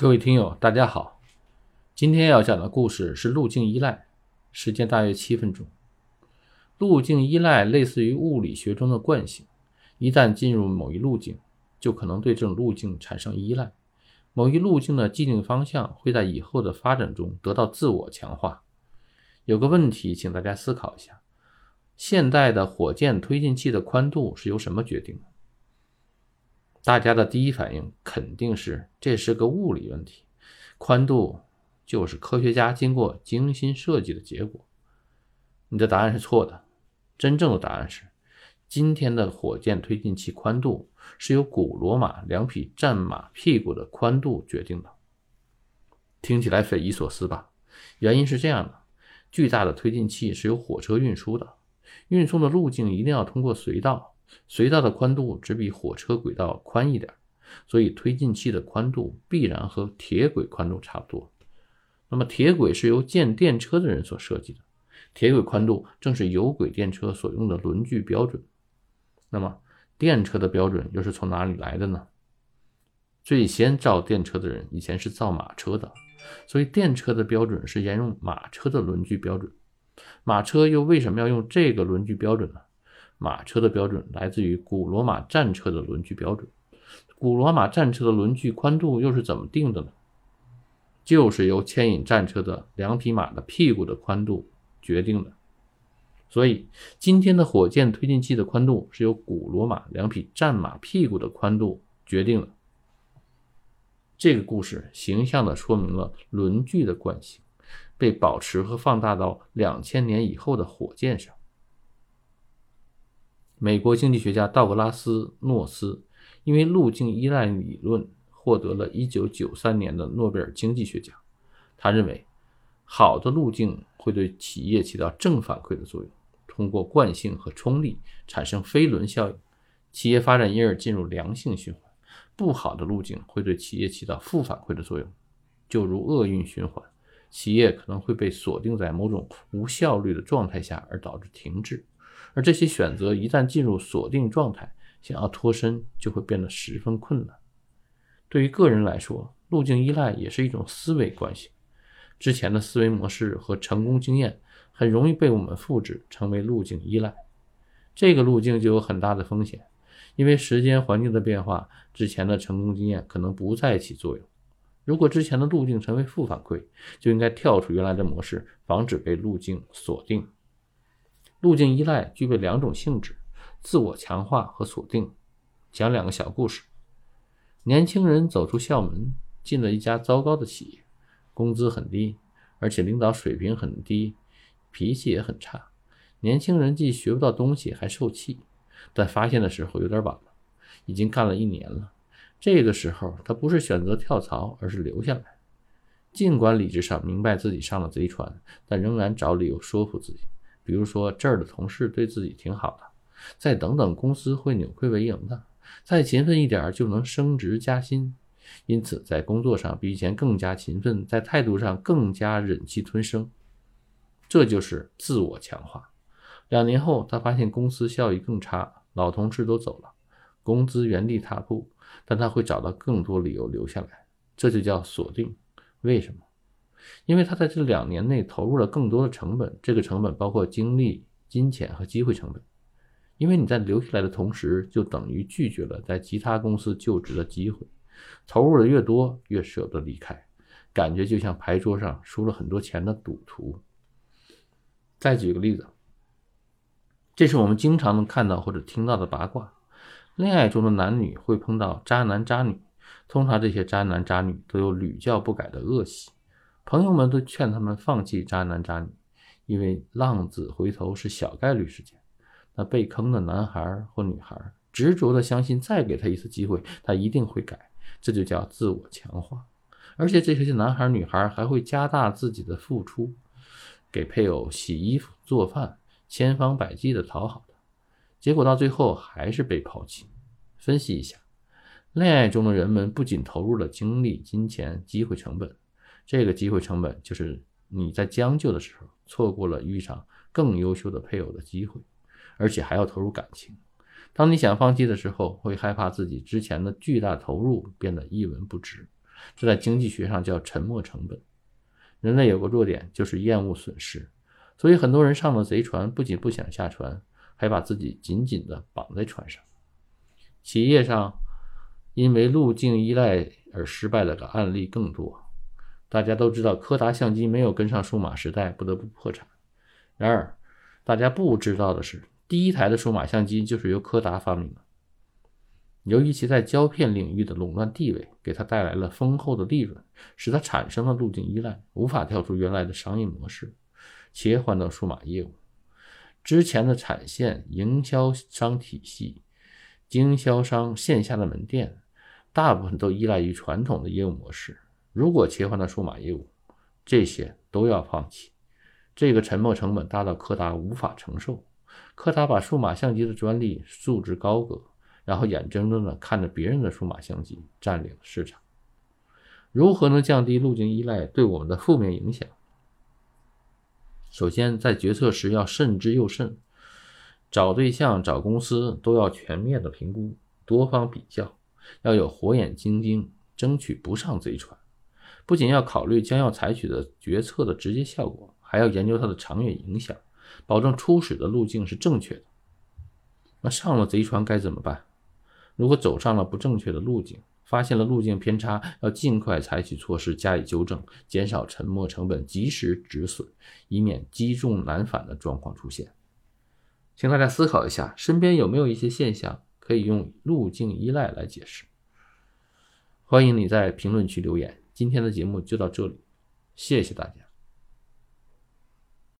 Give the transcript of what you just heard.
各位听友，大家好。今天要讲的故事是路径依赖，时间大约七分钟。路径依赖类似于物理学中的惯性，一旦进入某一路径，就可能对这种路径产生依赖。某一路径的既定方向会在以后的发展中得到自我强化。有个问题，请大家思考一下：现代的火箭推进器的宽度是由什么决定的？大家的第一反应肯定是这是个物理问题，宽度就是科学家经过精心设计的结果。你的答案是错的，真正的答案是，今天的火箭推进器宽度是由古罗马两匹战马屁股的宽度决定的。听起来匪夷所思吧？原因是这样的：巨大的推进器是由火车运输的，运送的路径一定要通过隧道。隧道的宽度只比火车轨道宽一点，所以推进器的宽度必然和铁轨宽度差不多。那么铁轨是由建电车的人所设计的，铁轨宽度正是有轨电车所用的轮距标准。那么电车的标准又是从哪里来的呢？最先造电车的人以前是造马车的，所以电车的标准是沿用马车的轮距标准。马车又为什么要用这个轮距标准呢？马车的标准来自于古罗马战车的轮距标准，古罗马战车的轮距宽度又是怎么定的呢？就是由牵引战车的两匹马的屁股的宽度决定的。所以，今天的火箭推进器的宽度是由古罗马两匹战马屁股的宽度决定的。这个故事形象地说明了轮距的惯性被保持和放大到两千年以后的火箭上。美国经济学家道格拉斯·诺斯因为路径依赖理论获得了一九九三年的诺贝尔经济学奖。他认为，好的路径会对企业起到正反馈的作用，通过惯性和冲力产生飞轮效应，企业发展因而进入良性循环；不好的路径会对企业起到负反馈的作用，就如厄运循环，企业可能会被锁定在某种无效率的状态下，而导致停滞。而这些选择一旦进入锁定状态，想要脱身就会变得十分困难。对于个人来说，路径依赖也是一种思维惯性。之前的思维模式和成功经验很容易被我们复制，成为路径依赖。这个路径就有很大的风险，因为时间环境的变化，之前的成功经验可能不再起作用。如果之前的路径成为负反馈，就应该跳出原来的模式，防止被路径锁定。路径依赖具备两种性质：自我强化和锁定。讲两个小故事。年轻人走出校门，进了一家糟糕的企业，工资很低，而且领导水平很低，脾气也很差。年轻人既学不到东西，还受气。但发现的时候有点晚了，已经干了一年了。这个时候，他不是选择跳槽，而是留下来。尽管理智上明白自己上了贼船，但仍然找理由说服自己。比如说，这儿的同事对自己挺好的，再等等，公司会扭亏为盈的，再勤奋一点就能升职加薪，因此在工作上比以前更加勤奋，在态度上更加忍气吞声，这就是自我强化。两年后，他发现公司效益更差，老同事都走了，工资原地踏步，但他会找到更多理由留下来，这就叫锁定。为什么？因为他在这两年内投入了更多的成本，这个成本包括精力、金钱和机会成本。因为你在留下来的同时，就等于拒绝了在其他公司就职的机会。投入的越多，越舍不得离开，感觉就像牌桌上输了很多钱的赌徒。再举个例子，这是我们经常能看到或者听到的八卦：恋爱中的男女会碰到渣男渣女，通常这些渣男渣女都有屡教不改的恶习。朋友们都劝他们放弃渣男渣女，因为浪子回头是小概率事件。那被坑的男孩或女孩执着的相信，再给他一次机会，他一定会改。这就叫自我强化。而且这些男孩女孩还会加大自己的付出，给配偶洗衣服、做饭，千方百计的讨好他。结果到最后还是被抛弃。分析一下，恋爱中的人们不仅投入了精力、金钱、机会成本。这个机会成本就是你在将就的时候错过了遇上更优秀的配偶的机会，而且还要投入感情。当你想放弃的时候，会害怕自己之前的巨大投入变得一文不值，这在经济学上叫沉没成本。人类有个弱点，就是厌恶损失，所以很多人上了贼船，不仅不想下船，还把自己紧紧地绑在船上。企业上因为路径依赖而失败的案例更多。大家都知道，柯达相机没有跟上数码时代，不得不破产。然而，大家不知道的是，第一台的数码相机就是由柯达发明的。由于其在胶片领域的垄断地位，给他带来了丰厚的利润，使他产生了路径依赖，无法跳出原来的商业模式，切换到数码业务。之前的产线、营销商体系、经销商线下的门店，大部分都依赖于传统的业务模式。如果切换到数码业务，这些都要放弃。这个沉没成本大到柯达无法承受。柯达把数码相机的专利束之高阁。然后眼睁睁地看着别人的数码相机占领市场，如何能降低路径依赖对我们的负面影响？首先，在决策时要慎之又慎，找对象、找公司都要全面的评估，多方比较，要有火眼金睛，争取不上贼船。不仅要考虑将要采取的决策的直接效果，还要研究它的长远影响，保证初始的路径是正确的。那上了贼船该怎么办？如果走上了不正确的路径，发现了路径偏差，要尽快采取措施加以纠正，减少沉没成本，及时止损，以免积重难返的状况出现。请大家思考一下，身边有没有一些现象可以用路径依赖来解释？欢迎你在评论区留言。今天的节目就到这里，谢谢大家。